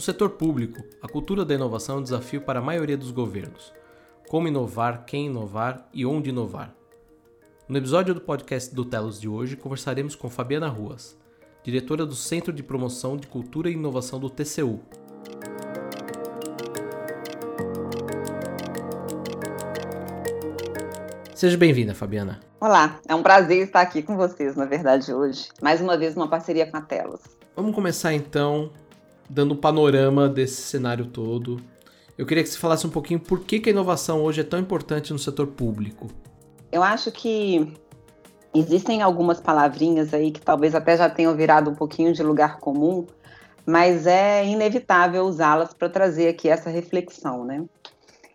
No setor público, a cultura da inovação é um desafio para a maioria dos governos. Como inovar, quem inovar e onde inovar. No episódio do podcast do Telos de hoje, conversaremos com Fabiana Ruas, diretora do Centro de Promoção de Cultura e Inovação do TCU. Seja bem-vinda, Fabiana. Olá, é um prazer estar aqui com vocês, na verdade, hoje. Mais uma vez, uma parceria com a Telos. Vamos começar então dando um panorama desse cenário todo. Eu queria que você falasse um pouquinho por que, que a inovação hoje é tão importante no setor público. Eu acho que existem algumas palavrinhas aí que talvez até já tenham virado um pouquinho de lugar comum, mas é inevitável usá-las para trazer aqui essa reflexão, né?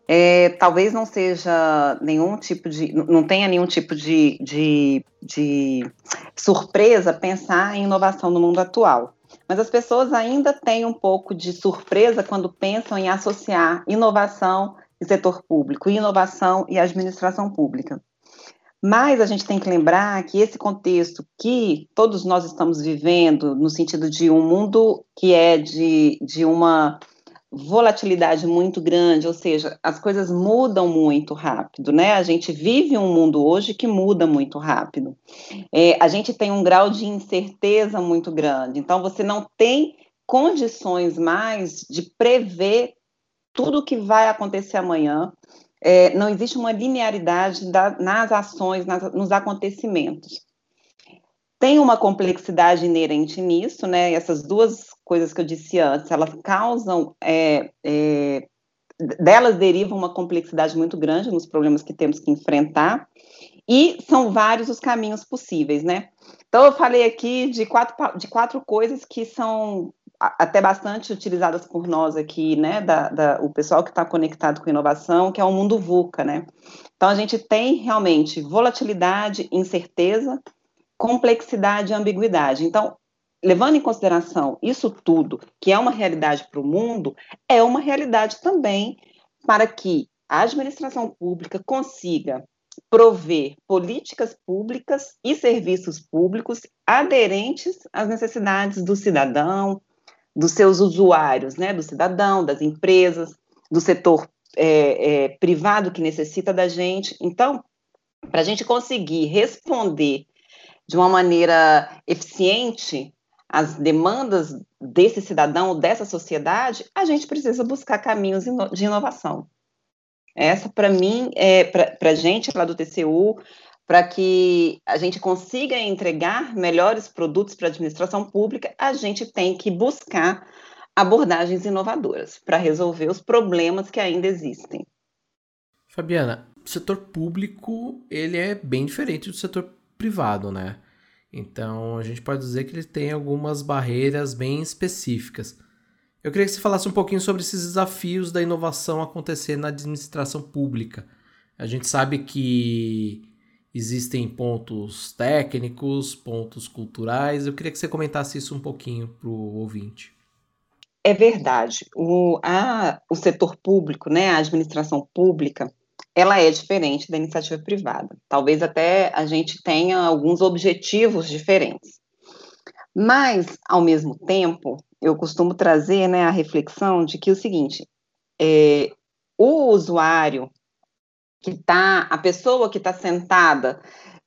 É, talvez não seja nenhum tipo de. não tenha nenhum tipo de, de, de surpresa pensar em inovação no mundo atual. Mas as pessoas ainda têm um pouco de surpresa quando pensam em associar inovação e setor público, inovação e administração pública. Mas a gente tem que lembrar que esse contexto que todos nós estamos vivendo, no sentido de um mundo que é de, de uma volatilidade muito grande, ou seja, as coisas mudam muito rápido, né? A gente vive um mundo hoje que muda muito rápido. É, a gente tem um grau de incerteza muito grande, então você não tem condições mais de prever tudo o que vai acontecer amanhã. É, não existe uma linearidade da, nas ações, nas, nos acontecimentos. Tem uma complexidade inerente nisso, né? Essas duas coisas que eu disse antes, elas causam, é, é, delas deriva uma complexidade muito grande nos problemas que temos que enfrentar, e são vários os caminhos possíveis, né? Então, eu falei aqui de quatro, de quatro coisas que são até bastante utilizadas por nós aqui, né, da, da o pessoal que está conectado com inovação, que é o mundo VUCA, né? Então, a gente tem realmente volatilidade, incerteza, complexidade e ambiguidade. Então, levando em consideração isso tudo, que é uma realidade para o mundo, é uma realidade também para que a administração pública consiga prover políticas públicas e serviços públicos aderentes às necessidades do cidadão, dos seus usuários, né, do cidadão, das empresas, do setor é, é, privado que necessita da gente. Então, para a gente conseguir responder de uma maneira eficiente as demandas desse cidadão, dessa sociedade, a gente precisa buscar caminhos de inovação. Essa, para mim, é para a gente lá do TCU, para que a gente consiga entregar melhores produtos para a administração pública, a gente tem que buscar abordagens inovadoras para resolver os problemas que ainda existem. Fabiana, o setor público ele é bem diferente do setor privado, né? Então a gente pode dizer que ele tem algumas barreiras bem específicas. Eu queria que você falasse um pouquinho sobre esses desafios da inovação acontecer na administração pública. A gente sabe que existem pontos técnicos, pontos culturais. Eu queria que você comentasse isso um pouquinho para o ouvinte. É verdade. O, a, o setor público, né, a administração pública, ela é diferente da iniciativa privada. Talvez até a gente tenha alguns objetivos diferentes. Mas, ao mesmo tempo, eu costumo trazer né, a reflexão de que o seguinte: é, o usuário que está, a pessoa que está sentada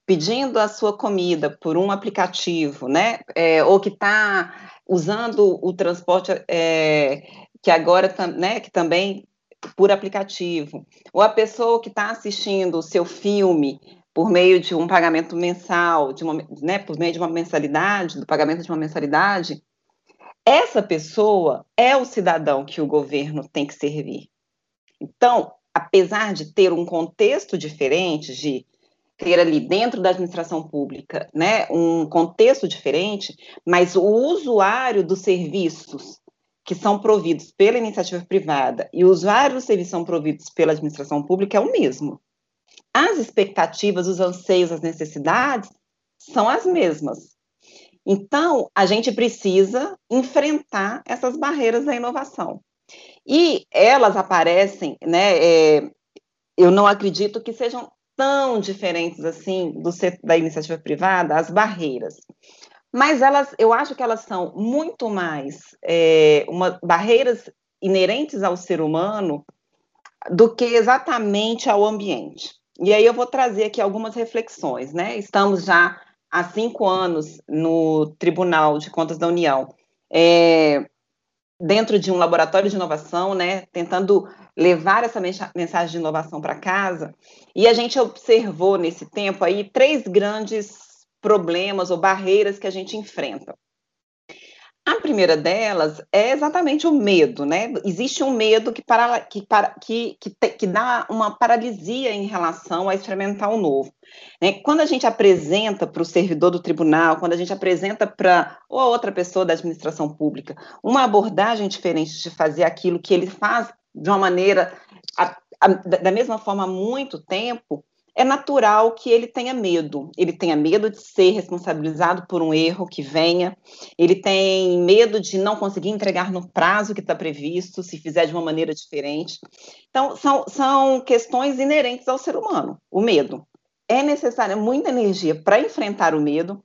pedindo a sua comida por um aplicativo, né, é, ou que está usando o transporte é, que agora, né, que também por aplicativo, ou a pessoa que está assistindo o seu filme por meio de um pagamento mensal, de uma, né, por meio de uma mensalidade, do pagamento de uma mensalidade, essa pessoa é o cidadão que o governo tem que servir. Então, apesar de ter um contexto diferente, de ter ali dentro da administração pública, né, um contexto diferente, mas o usuário dos serviços que são providos pela iniciativa privada e os vários serviços são providos pela administração pública é o mesmo. As expectativas, os anseios, as necessidades são as mesmas. Então, a gente precisa enfrentar essas barreiras da inovação. E elas aparecem, né? É, eu não acredito que sejam tão diferentes assim do, da iniciativa privada, as barreiras. Mas elas, eu acho que elas são muito mais é, uma, barreiras inerentes ao ser humano do que exatamente ao ambiente. E aí eu vou trazer aqui algumas reflexões, né? Estamos já há cinco anos no Tribunal de Contas da União, é, dentro de um laboratório de inovação, né? Tentando levar essa mensagem de inovação para casa. E a gente observou nesse tempo aí três grandes problemas ou barreiras que a gente enfrenta. A primeira delas é exatamente o medo, né? Existe um medo que, para, que, para, que, que, te, que dá uma paralisia em relação a experimentar o novo. Né? Quando a gente apresenta para o servidor do tribunal, quando a gente apresenta para ou outra pessoa da administração pública uma abordagem diferente de fazer aquilo que ele faz de uma maneira, a, a, da mesma forma há muito tempo, é natural que ele tenha medo. Ele tenha medo de ser responsabilizado por um erro que venha, ele tem medo de não conseguir entregar no prazo que está previsto, se fizer de uma maneira diferente. Então, são, são questões inerentes ao ser humano, o medo. É necessária muita energia para enfrentar o medo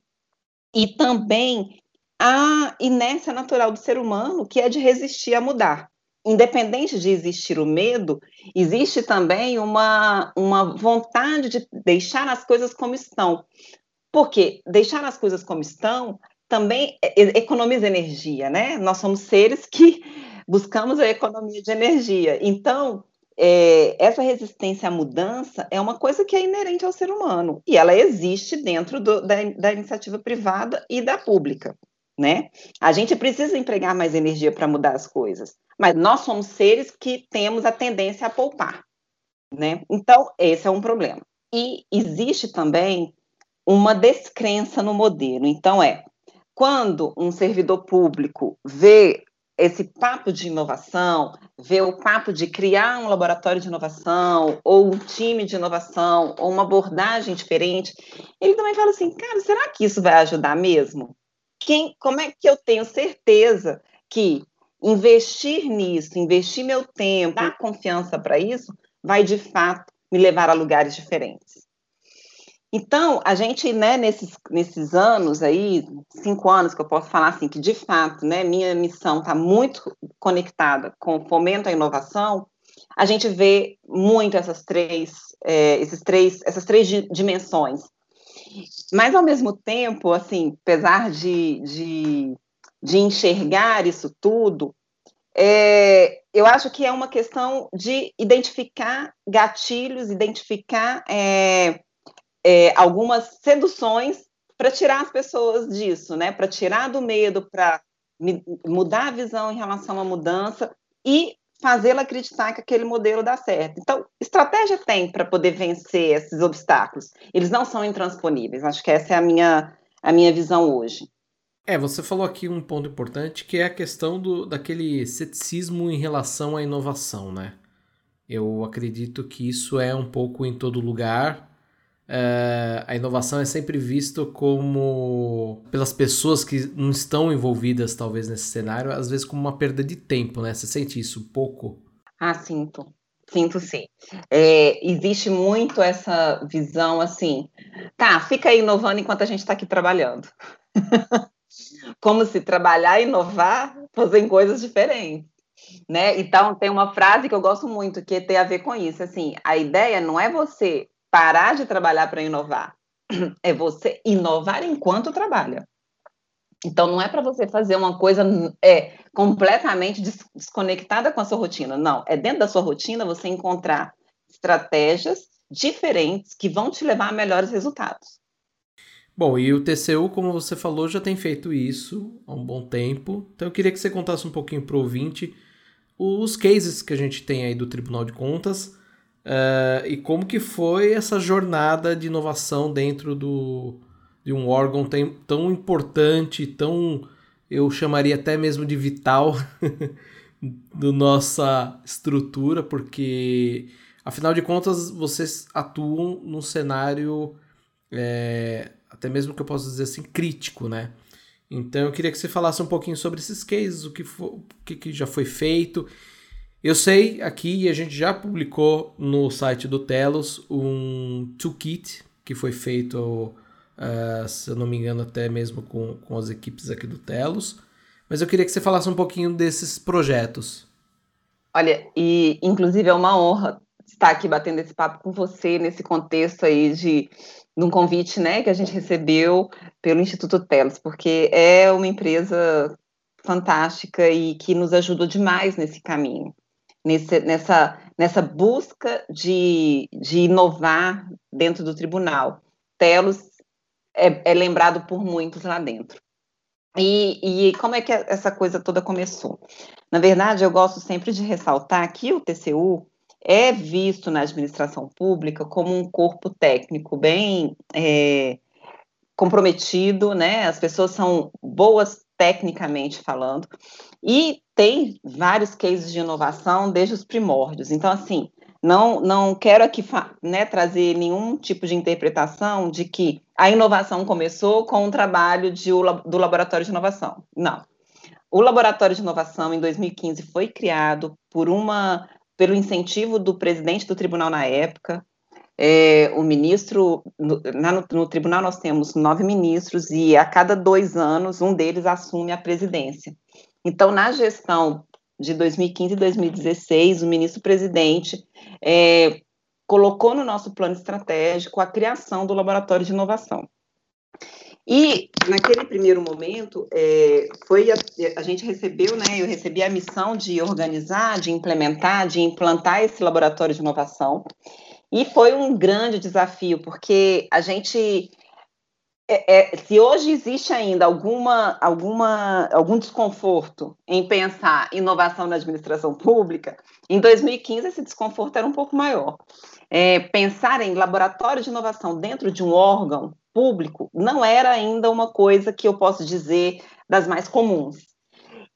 e também a inércia natural do ser humano, que é de resistir a mudar independente de existir o medo, existe também uma, uma vontade de deixar as coisas como estão. Porque deixar as coisas como estão também economiza energia, né? Nós somos seres que buscamos a economia de energia. Então, é, essa resistência à mudança é uma coisa que é inerente ao ser humano e ela existe dentro do, da, da iniciativa privada e da pública né? A gente precisa empregar mais energia para mudar as coisas, mas nós somos seres que temos a tendência a poupar, né? Então, esse é um problema. E existe também uma descrença no modelo. Então, é quando um servidor público vê esse papo de inovação, vê o papo de criar um laboratório de inovação, ou um time de inovação, ou uma abordagem diferente, ele também fala assim, cara, será que isso vai ajudar mesmo? Quem, como é que eu tenho certeza que investir nisso, investir meu tempo, dar confiança para isso, vai de fato me levar a lugares diferentes. Então, a gente, né, nesses, nesses anos aí, cinco anos que eu posso falar assim, que de fato, né, minha missão está muito conectada com o fomento à inovação, a gente vê muito essas três, é, esses três, essas três dimensões mas, ao mesmo tempo, assim, apesar de, de, de enxergar isso tudo, é, eu acho que é uma questão de identificar gatilhos, identificar é, é, algumas seduções para tirar as pessoas disso, né? Para tirar do medo, para mudar a visão em relação à mudança e fazê-la acreditar que aquele modelo dá certo. Então, estratégia tem para poder vencer esses obstáculos. Eles não são intransponíveis. Acho que essa é a minha, a minha visão hoje. É, você falou aqui um ponto importante que é a questão do, daquele ceticismo em relação à inovação, né? Eu acredito que isso é um pouco em todo lugar, Uh, a inovação é sempre visto como, pelas pessoas que não estão envolvidas talvez nesse cenário, às vezes como uma perda de tempo, né? Você sente isso um pouco? Ah, sinto. Sinto sim. É, existe muito essa visão assim, tá, fica aí inovando enquanto a gente está aqui trabalhando. como se trabalhar e inovar fossem coisas diferentes. Né? Então, tem uma frase que eu gosto muito que tem a ver com isso. Assim, a ideia não é você parar de trabalhar para inovar. É você inovar enquanto trabalha. Então, não é para você fazer uma coisa é, completamente desconectada com a sua rotina. Não, é dentro da sua rotina você encontrar estratégias diferentes que vão te levar a melhores resultados. Bom, e o TCU, como você falou, já tem feito isso há um bom tempo. Então, eu queria que você contasse um pouquinho para o ouvinte os cases que a gente tem aí do Tribunal de Contas Uh, e como que foi essa jornada de inovação dentro do, de um órgão tão, tão importante, tão, eu chamaria até mesmo de vital do nossa estrutura, porque afinal de contas vocês atuam num cenário é, até mesmo que eu posso dizer assim crítico, né? Então eu queria que você falasse um pouquinho sobre esses cases, o que, foi, o que, que já foi feito eu sei aqui, e a gente já publicou no site do Telos, um toolkit que foi feito uh, se eu não me engano, até mesmo com, com as equipes aqui do Telos. Mas eu queria que você falasse um pouquinho desses projetos. Olha, e inclusive é uma honra estar aqui batendo esse papo com você nesse contexto aí de num convite, né, que a gente recebeu pelo Instituto Telos, porque é uma empresa fantástica e que nos ajudou demais nesse caminho, nesse, nessa, nessa busca de, de inovar dentro do tribunal. Telos é, é lembrado por muitos lá dentro. E, e, como é que essa coisa toda começou? Na verdade, eu gosto sempre de ressaltar que o TCU é visto na administração pública como um corpo técnico bem é, comprometido, né? As pessoas são boas tecnicamente falando, e tem vários cases de inovação desde os primórdios. Então, assim, não, não quero aqui né, trazer nenhum tipo de interpretação de que a inovação começou com o trabalho de, do Laboratório de Inovação. Não. O Laboratório de Inovação, em 2015, foi criado por uma, pelo incentivo do presidente do tribunal na época, é, o ministro, no, no, tribunal nós temos nove ministros e a cada dois anos um deles assume a presidência. Então, na gestão de 2015 e 2016, o ministro-presidente é, colocou no nosso plano estratégico a criação do laboratório de inovação. E naquele primeiro momento, é, foi a, a, gente recebeu, né? Eu recebi a missão de organizar, de implementar, de implantar esse laboratório de inovação. E foi um grande desafio, porque a gente. É, é, se hoje existe ainda alguma, alguma, algum desconforto em pensar inovação na administração pública, em 2015 esse desconforto era um pouco maior. É, pensar em laboratório de inovação dentro de um órgão público não era ainda uma coisa que eu posso dizer das mais comuns.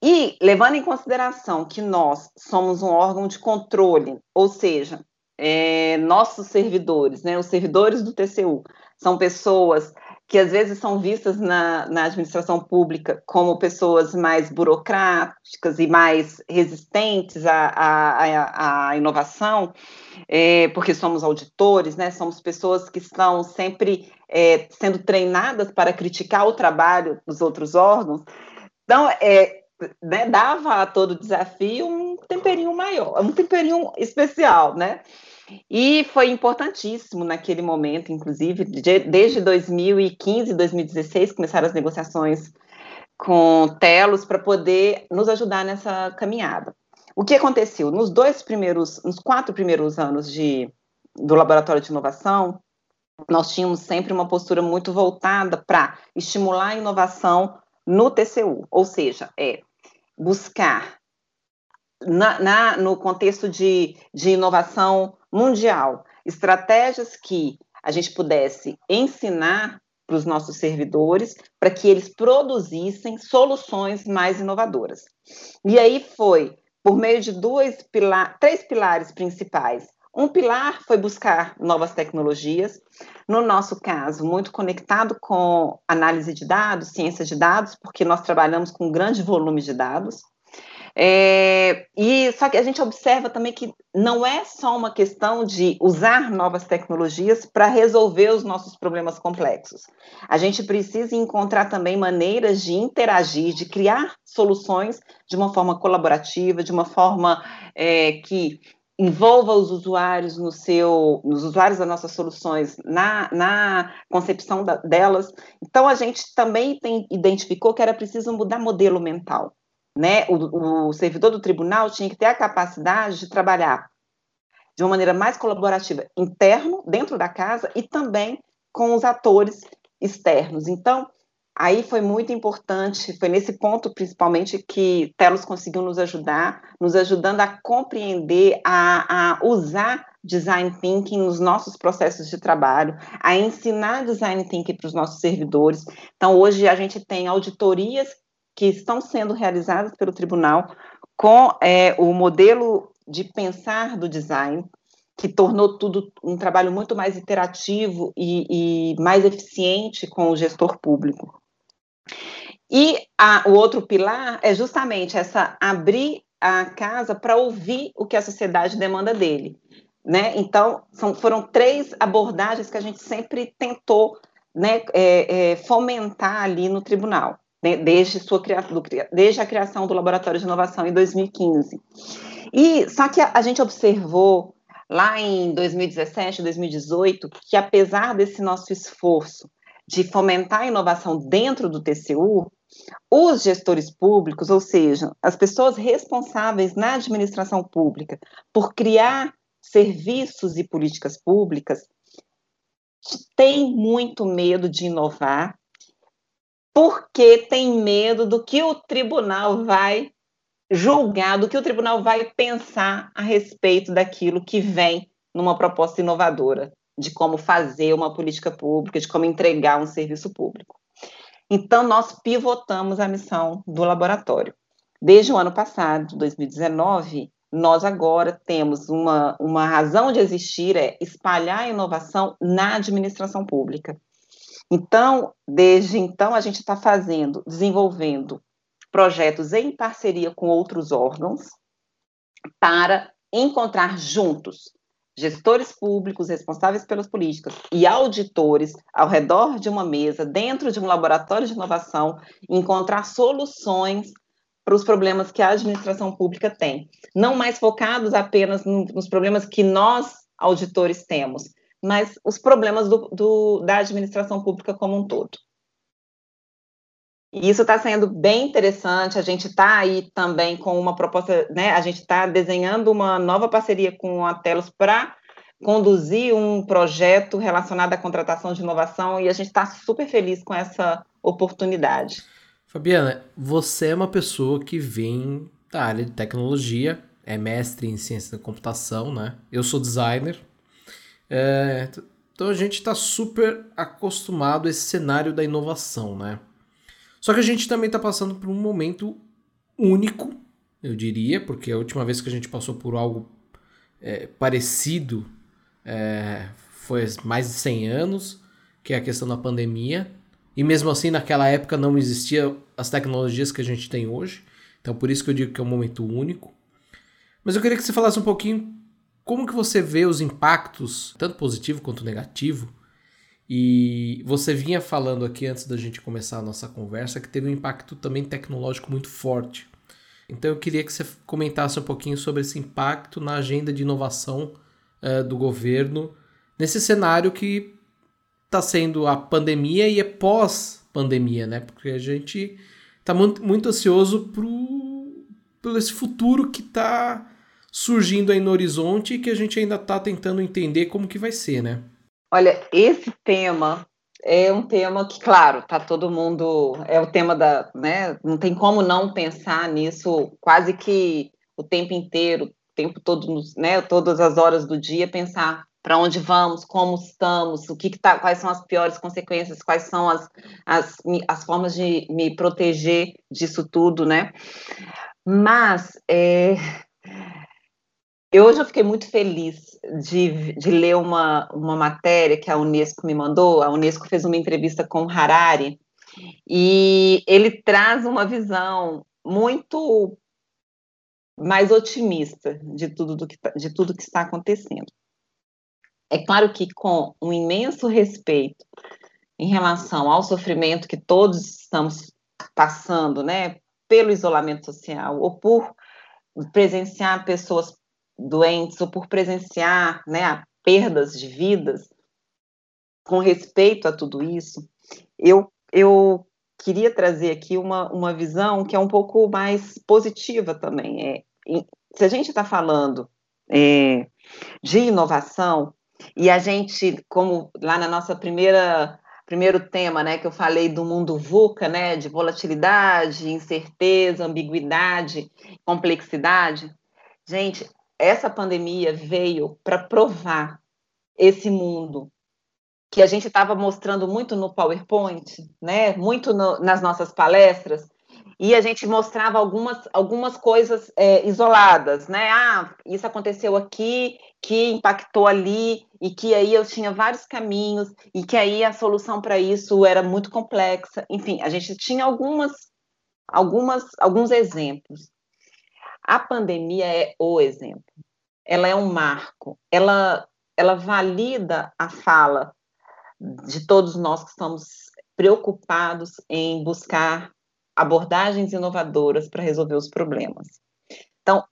E levando em consideração que nós somos um órgão de controle, ou seja, é, nossos servidores, né, os servidores do TCU, são pessoas que às vezes são vistas na, na administração pública como pessoas mais burocráticas e mais resistentes à, à, à inovação, é, porque somos auditores, né, somos pessoas que estão sempre é, sendo treinadas para criticar o trabalho dos outros órgãos. Então, é, né, dava a todo desafio um temperinho maior, um temperinho especial, né? E foi importantíssimo naquele momento, inclusive, de, desde 2015, 2016, começaram as negociações com Telos para poder nos ajudar nessa caminhada. O que aconteceu? Nos dois primeiros, nos quatro primeiros anos de, do Laboratório de Inovação, nós tínhamos sempre uma postura muito voltada para estimular a inovação no TCU, ou seja, é buscar na, na, no contexto de, de inovação mundial, estratégias que a gente pudesse ensinar para os nossos servidores para que eles produzissem soluções mais inovadoras. E aí foi por meio de dois três pilares principais. Um pilar foi buscar novas tecnologias, no nosso caso, muito conectado com análise de dados, ciência de dados, porque nós trabalhamos com um grande volume de dados. É, e só que a gente observa também que não é só uma questão de usar novas tecnologias para resolver os nossos problemas complexos. A gente precisa encontrar também maneiras de interagir, de criar soluções de uma forma colaborativa, de uma forma é, que envolva os usuários no seu, nos usuários das nossas soluções na, na concepção da, delas. Então a gente também tem, identificou que era preciso mudar modelo mental né, o, o servidor do tribunal tinha que ter a capacidade de trabalhar de uma maneira mais colaborativa interno, dentro da casa, e também com os atores externos. Então, aí foi muito importante, foi nesse ponto principalmente que Telos conseguiu nos ajudar, nos ajudando a compreender, a, a usar design thinking nos nossos processos de trabalho, a ensinar design thinking para os nossos servidores. Então, hoje a gente tem auditorias que estão sendo realizadas pelo tribunal com é, o modelo de pensar do design, que tornou tudo um trabalho muito mais interativo e, e mais eficiente com o gestor público. E a, o outro pilar é justamente essa abrir a casa para ouvir o que a sociedade demanda dele. Né? Então, são, foram três abordagens que a gente sempre tentou né, é, é, fomentar ali no tribunal, né, desde, sua, desde a criação do Laboratório de Inovação em 2015. E só que a, a gente observou lá em 2017, 2018, que apesar desse nosso esforço de fomentar a inovação dentro do TCU, os gestores públicos, ou seja, as pessoas responsáveis na administração pública por criar serviços e políticas públicas, têm muito medo de inovar, porque tem medo do que o tribunal vai julgar, do que o tribunal vai pensar a respeito daquilo que vem numa proposta inovadora, de como fazer uma política pública, de como entregar um serviço público. Então, nós pivotamos a missão do laboratório. Desde o ano passado, 2019, nós agora temos uma, uma razão de existir, é espalhar a inovação na administração pública. Então, desde então, a gente está fazendo, desenvolvendo projetos em parceria com outros órgãos para encontrar juntos gestores públicos responsáveis pelas políticas e auditores ao redor de uma mesa, dentro de um laboratório de inovação, encontrar soluções para os problemas que a administração pública tem. Não mais focados apenas nos problemas que nós, auditores, temos, mas os problemas do, do, da administração pública como um todo. E isso está sendo bem interessante. A gente está aí também com uma proposta, né? A gente está desenhando uma nova parceria com a Telos para conduzir um projeto relacionado à contratação de inovação e a gente está super feliz com essa oportunidade. Fabiana, você é uma pessoa que vem da área de tecnologia, é mestre em ciência da computação, né? Eu sou designer. É, então a gente está super acostumado a esse cenário da inovação, né? Só que a gente também está passando por um momento único, eu diria, porque a última vez que a gente passou por algo é, parecido é, foi mais de 100 anos, que é a questão da pandemia. E mesmo assim, naquela época não existiam as tecnologias que a gente tem hoje. Então, por isso que eu digo que é um momento único. Mas eu queria que você falasse um pouquinho como que você vê os impactos, tanto positivo quanto negativo, e você vinha falando aqui antes da gente começar a nossa conversa que teve um impacto também tecnológico muito forte. Então eu queria que você comentasse um pouquinho sobre esse impacto na agenda de inovação uh, do governo nesse cenário que está sendo a pandemia e é pós-pandemia, né? Porque a gente está muito, muito ansioso por esse futuro que está surgindo aí no horizonte e que a gente ainda está tentando entender como que vai ser, né? Olha, esse tema é um tema que, claro, tá todo mundo. É o tema da. Né, não tem como não pensar nisso quase que o tempo inteiro, o tempo todo, né, todas as horas do dia, pensar para onde vamos, como estamos, o que, que tá, quais são as piores consequências, quais são as, as, as formas de me proteger disso tudo, né? Mas é, eu hoje eu fiquei muito feliz de, de ler uma, uma matéria que a Unesco me mandou. A Unesco fez uma entrevista com Harari e ele traz uma visão muito mais otimista de tudo, do que, tá, de tudo que está acontecendo. É claro que com um imenso respeito em relação ao sofrimento que todos estamos passando, né, pelo isolamento social ou por presenciar pessoas doentes ou por presenciar né, perdas de vidas, com respeito a tudo isso, eu, eu queria trazer aqui uma, uma visão que é um pouco mais positiva também. É, se a gente está falando é, de inovação, e a gente, como lá na nossa primeira primeiro tema, né, que eu falei do mundo VUCA, né, de volatilidade, incerteza, ambiguidade, complexidade. Gente, essa pandemia veio para provar esse mundo que a gente estava mostrando muito no PowerPoint, né? Muito no, nas nossas palestras, e a gente mostrava algumas, algumas coisas é, isoladas, né? Ah, isso aconteceu aqui, que impactou ali, e que aí eu tinha vários caminhos, e que aí a solução para isso era muito complexa. Enfim, a gente tinha algumas, algumas, alguns exemplos. A pandemia é o exemplo. Ela é um marco. Ela, ela valida a fala de todos nós que estamos preocupados em buscar abordagens inovadoras para resolver os problemas. Então,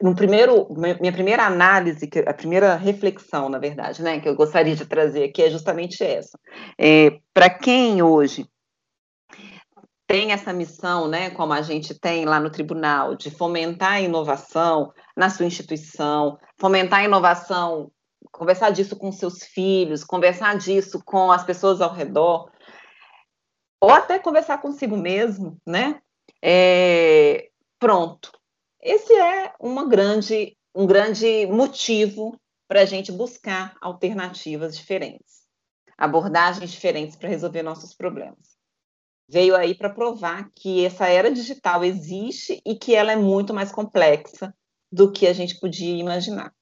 no primeiro, minha primeira análise, a primeira reflexão, na verdade, né, que eu gostaria de trazer aqui é justamente essa. É, para quem hoje tem essa missão, né, como a gente tem lá no tribunal, de fomentar a inovação na sua instituição, fomentar a inovação, conversar disso com seus filhos, conversar disso com as pessoas ao redor, ou até conversar consigo mesmo, né? É, pronto. Esse é uma grande, um grande motivo para a gente buscar alternativas diferentes, abordagens diferentes para resolver nossos problemas veio aí para provar que essa era digital existe e que ela é muito mais complexa do que a gente podia imaginar.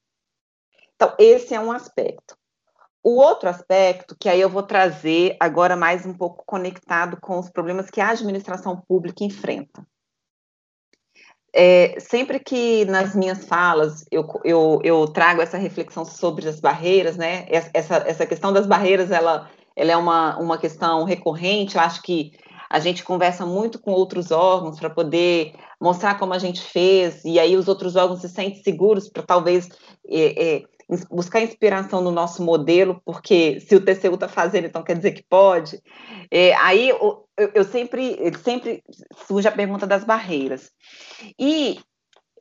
Então, esse é um aspecto. O outro aspecto, que aí eu vou trazer agora mais um pouco conectado com os problemas que a administração pública enfrenta. É, sempre que nas minhas falas eu, eu, eu, trago essa reflexão sobre as barreiras, né? Essa, essa questão das barreiras, ela, ela é uma, uma questão recorrente, eu acho que a gente conversa muito com outros órgãos para poder mostrar como a gente fez, e aí os outros órgãos se sentem seguros para talvez é, é, buscar inspiração no nosso modelo, porque se o TCU está fazendo, então quer dizer que pode. É, aí eu, eu sempre, sempre surge a pergunta das barreiras. E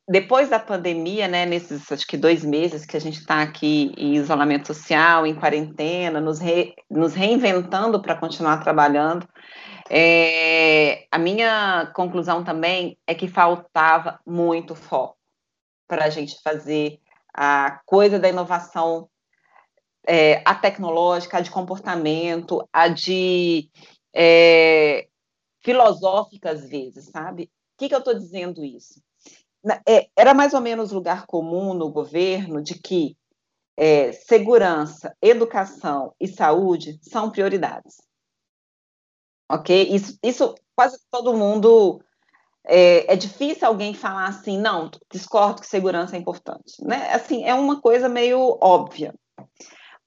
depois da pandemia, né, nesses acho que dois meses que a gente está aqui em isolamento social, em quarentena, nos, re, nos reinventando para continuar trabalhando, é, a minha conclusão também é que faltava muito foco para a gente fazer a coisa da inovação, é, a tecnológica, a de comportamento, a de é, filosófica às vezes, sabe? O que, que eu estou dizendo isso? É, era mais ou menos lugar comum no governo de que é, segurança, educação e saúde são prioridades ok? Isso, isso quase todo mundo. É, é, difícil alguém falar assim, não, discordo que segurança é importante, né? Assim, é uma coisa meio óbvia.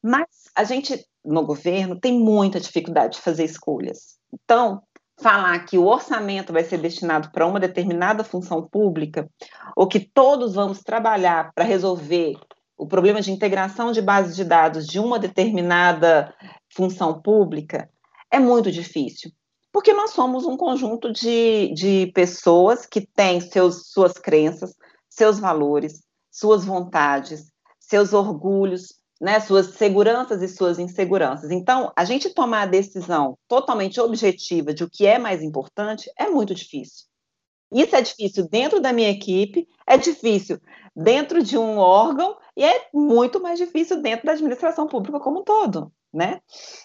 Mas a gente, no governo, tem muita dificuldade de fazer escolhas. Então, falar que o orçamento vai ser destinado para uma determinada função pública, ou que todos vamos trabalhar para resolver o problema de integração de bases de dados de uma determinada função pública, é muito difícil, porque nós somos um conjunto de, de pessoas que têm seus, suas crenças, seus valores, suas vontades, seus orgulhos, né, suas seguranças e suas inseguranças. Então, a gente tomar a decisão totalmente objetiva de o que é mais importante é muito difícil. Isso é difícil dentro da minha equipe, é difícil dentro de um órgão e é muito mais difícil dentro da administração pública como um todo né?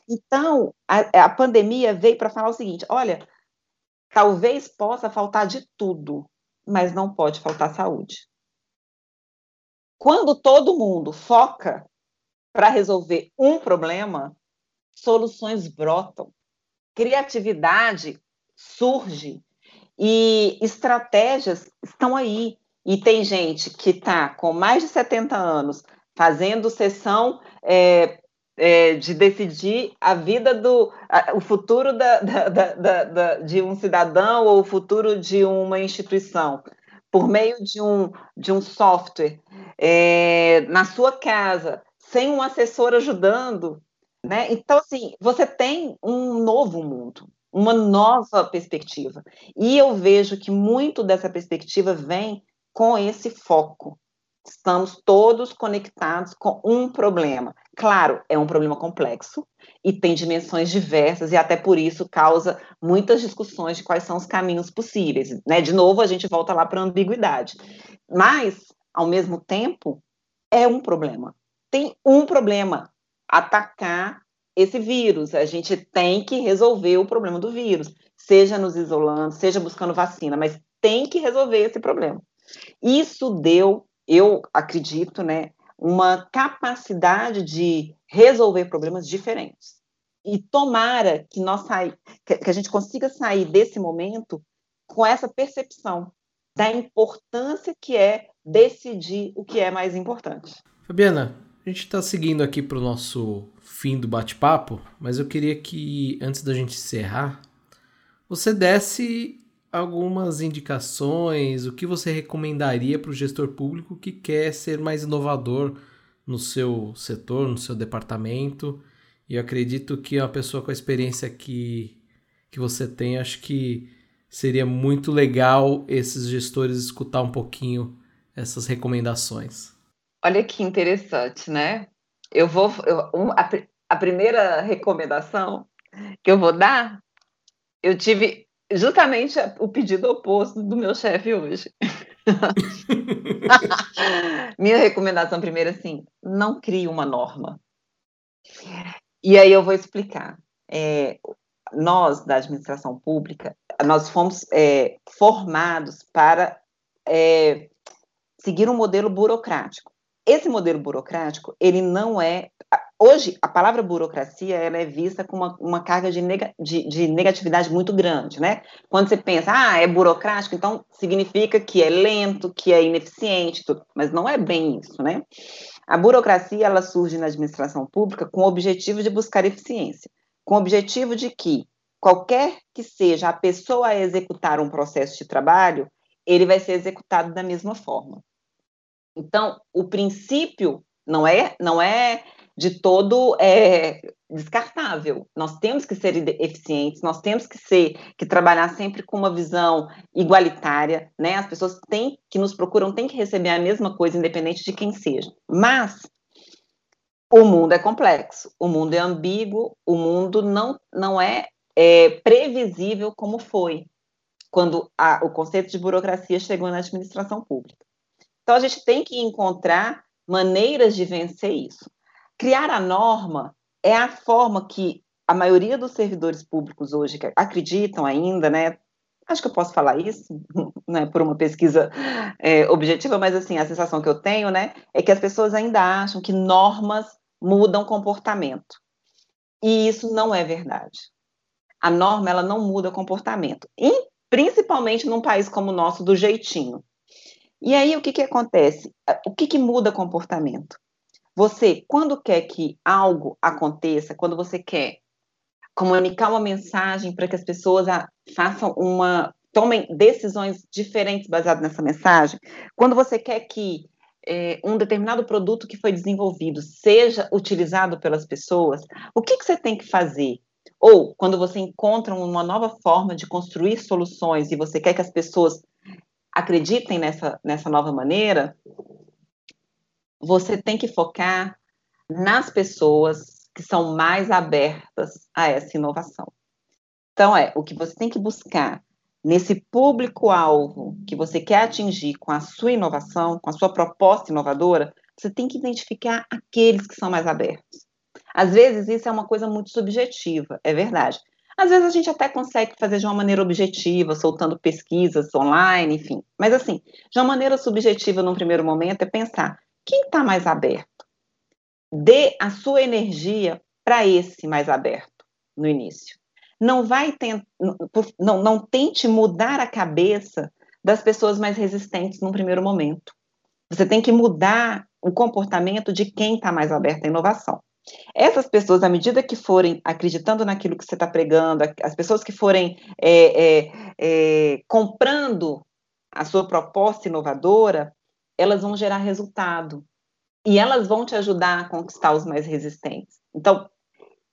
Então, a, a pandemia veio para falar o seguinte: olha, talvez possa faltar de tudo, mas não pode faltar saúde. Quando todo mundo foca para resolver um problema, soluções brotam, criatividade surge e estratégias estão aí. E tem gente que está com mais de 70 anos fazendo sessão é, é, de decidir a vida do a, o futuro da, da, da, da, de um cidadão ou o futuro de uma instituição por meio de um, de um software é, na sua casa sem um assessor ajudando né? então assim você tem um novo mundo uma nova perspectiva e eu vejo que muito dessa perspectiva vem com esse foco Estamos todos conectados com um problema. Claro, é um problema complexo e tem dimensões diversas, e até por isso causa muitas discussões de quais são os caminhos possíveis. Né? De novo, a gente volta lá para a ambiguidade. Mas, ao mesmo tempo, é um problema. Tem um problema: atacar esse vírus. A gente tem que resolver o problema do vírus, seja nos isolando, seja buscando vacina, mas tem que resolver esse problema. Isso deu eu acredito, né, uma capacidade de resolver problemas diferentes. E tomara que nós sair, que a gente consiga sair desse momento com essa percepção da importância que é decidir o que é mais importante. Fabiana, A gente está seguindo aqui para o nosso fim do bate-papo, mas eu queria que, antes da gente encerrar, você desse algumas indicações, o que você recomendaria para o gestor público que quer ser mais inovador no seu setor, no seu departamento. E eu acredito que uma pessoa com a experiência que, que você tem, acho que seria muito legal esses gestores escutar um pouquinho essas recomendações. Olha que interessante, né? Eu vou. Eu, um, a, a primeira recomendação que eu vou dar, eu tive justamente o pedido oposto do meu chefe hoje. Minha recomendação primeiro assim, não crie uma norma. E aí eu vou explicar. É, nós da administração pública, nós fomos é, formados para é, seguir um modelo burocrático. Esse modelo burocrático, ele não é hoje a palavra burocracia ela é vista com uma, uma carga de, nega, de, de, negatividade muito grande, né? Quando você pensa, ah, é burocrático, então significa que é lento, que é ineficiente, tudo. mas não é bem isso, né? A burocracia ela surge na administração pública com o objetivo de buscar eficiência, com o objetivo de que qualquer que seja a pessoa a executar um processo de trabalho, ele vai ser executado da mesma forma. Então, o princípio não é não é de todo é, descartável. Nós temos que ser eficientes, nós temos que ser que trabalhar sempre com uma visão igualitária, né? As pessoas têm que nos procuram têm que receber a mesma coisa independente de quem seja. Mas o mundo é complexo, o mundo é ambíguo, o mundo não não é, é previsível como foi quando a, o conceito de burocracia chegou na administração pública. Então a gente tem que encontrar maneiras de vencer isso. Criar a norma é a forma que a maioria dos servidores públicos hoje acreditam ainda, né? Acho que eu posso falar isso, né, por uma pesquisa é, objetiva, mas assim, a sensação que eu tenho, né, é que as pessoas ainda acham que normas mudam comportamento. E isso não é verdade. A norma, ela não muda comportamento. E, principalmente num país como o nosso, do jeitinho. E aí, o que, que acontece? O que, que muda comportamento? Você, quando quer que algo aconteça, quando você quer comunicar uma mensagem para que as pessoas façam uma tomem decisões diferentes baseadas nessa mensagem, quando você quer que é, um determinado produto que foi desenvolvido seja utilizado pelas pessoas, o que, que você tem que fazer? Ou quando você encontra uma nova forma de construir soluções e você quer que as pessoas acreditem nessa, nessa nova maneira, você tem que focar nas pessoas que são mais abertas a essa inovação. Então, é o que você tem que buscar nesse público-alvo que você quer atingir com a sua inovação, com a sua proposta inovadora, você tem que identificar aqueles que são mais abertos. Às vezes, isso é uma coisa muito subjetiva, é verdade. Às vezes, a gente até consegue fazer de uma maneira objetiva, soltando pesquisas online, enfim. Mas, assim, de uma maneira subjetiva, num primeiro momento, é pensar quem está mais aberto? Dê a sua energia para esse mais aberto no início. Não vai tent... não, não tente mudar a cabeça das pessoas mais resistentes num primeiro momento. Você tem que mudar o comportamento de quem está mais aberto à inovação. Essas pessoas, à medida que forem acreditando naquilo que você está pregando, as pessoas que forem é, é, é, comprando a sua proposta inovadora, elas vão gerar resultado e elas vão te ajudar a conquistar os mais resistentes. Então,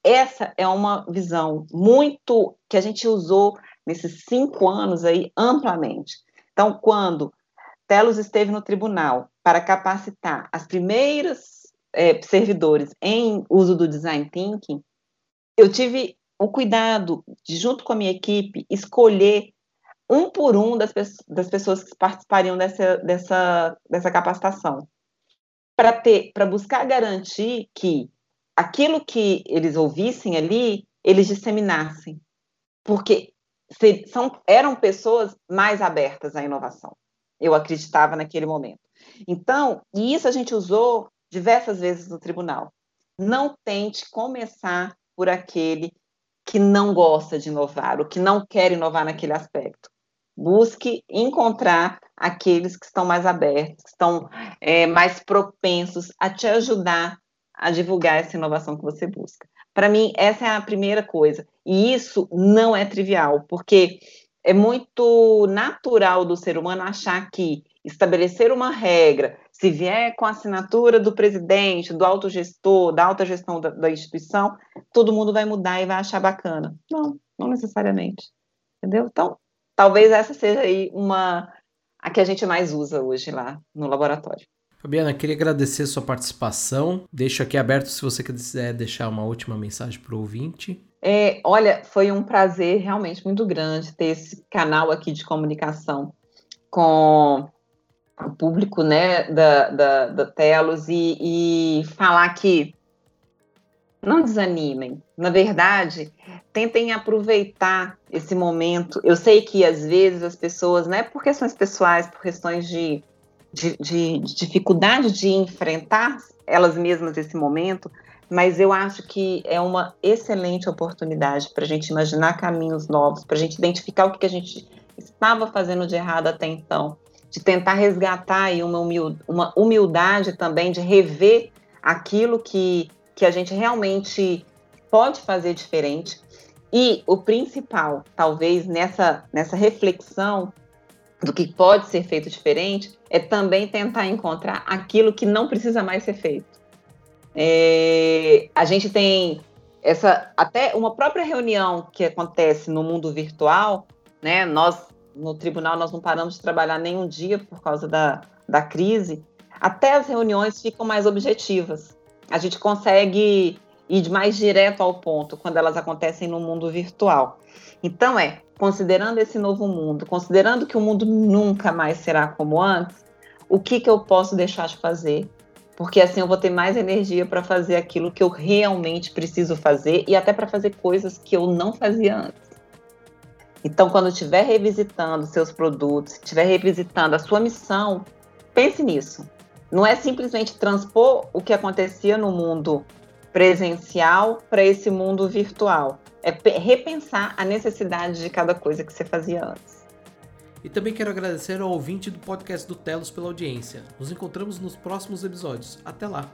essa é uma visão muito que a gente usou nesses cinco anos aí amplamente. Então, quando Telos esteve no tribunal para capacitar as primeiras é, servidores em uso do design thinking, eu tive o cuidado de, junto com a minha equipe, escolher um por um das, das pessoas que participariam dessa, dessa, dessa capacitação, para ter, para buscar garantir que aquilo que eles ouvissem ali, eles disseminassem, porque se, são, eram pessoas mais abertas à inovação. Eu acreditava naquele momento. Então, e isso a gente usou diversas vezes no tribunal. Não tente começar por aquele que não gosta de inovar, ou que não quer inovar naquele aspecto busque encontrar aqueles que estão mais abertos, que estão é, mais propensos a te ajudar a divulgar essa inovação que você busca. Para mim, essa é a primeira coisa. E isso não é trivial, porque é muito natural do ser humano achar que estabelecer uma regra, se vier com a assinatura do presidente, do autogestor, da alta gestão da, da instituição, todo mundo vai mudar e vai achar bacana. Não, não necessariamente. Entendeu? Então, talvez essa seja aí uma a que a gente mais usa hoje lá no laboratório. Fabiana, queria agradecer sua participação. Deixo aqui aberto se você quiser deixar uma última mensagem para o ouvinte. É, olha, foi um prazer realmente muito grande ter esse canal aqui de comunicação com o público né, da, da, da Telos e, e falar que não desanimem. Na verdade, tentem aproveitar esse momento. Eu sei que às vezes as pessoas, né, por questões pessoais, por questões de de, de, de dificuldade de enfrentar elas mesmas esse momento, mas eu acho que é uma excelente oportunidade para a gente imaginar caminhos novos, para a gente identificar o que, que a gente estava fazendo de errado até então, de tentar resgatar aí uma, uma humildade também, de rever aquilo que, que a gente realmente pode fazer diferente. E o principal, talvez nessa, nessa reflexão, do que pode ser feito diferente, é também tentar encontrar aquilo que não precisa mais ser feito. É, a gente tem essa até uma própria reunião que acontece no mundo virtual, né? Nós no tribunal nós não paramos de trabalhar nenhum dia por causa da, da crise. Até as reuniões ficam mais objetivas. A gente consegue ir mais direto ao ponto quando elas acontecem no mundo virtual. Então é considerando esse novo mundo, considerando que o mundo nunca mais será como antes, o que, que eu posso deixar de fazer? Porque assim eu vou ter mais energia para fazer aquilo que eu realmente preciso fazer e até para fazer coisas que eu não fazia antes. Então, quando estiver revisitando seus produtos, estiver revisitando a sua missão, pense nisso. Não é simplesmente transpor o que acontecia no mundo presencial para esse mundo virtual. É repensar a necessidade de cada coisa que você fazia antes. E também quero agradecer ao ouvinte do podcast do Telos pela audiência. Nos encontramos nos próximos episódios. Até lá!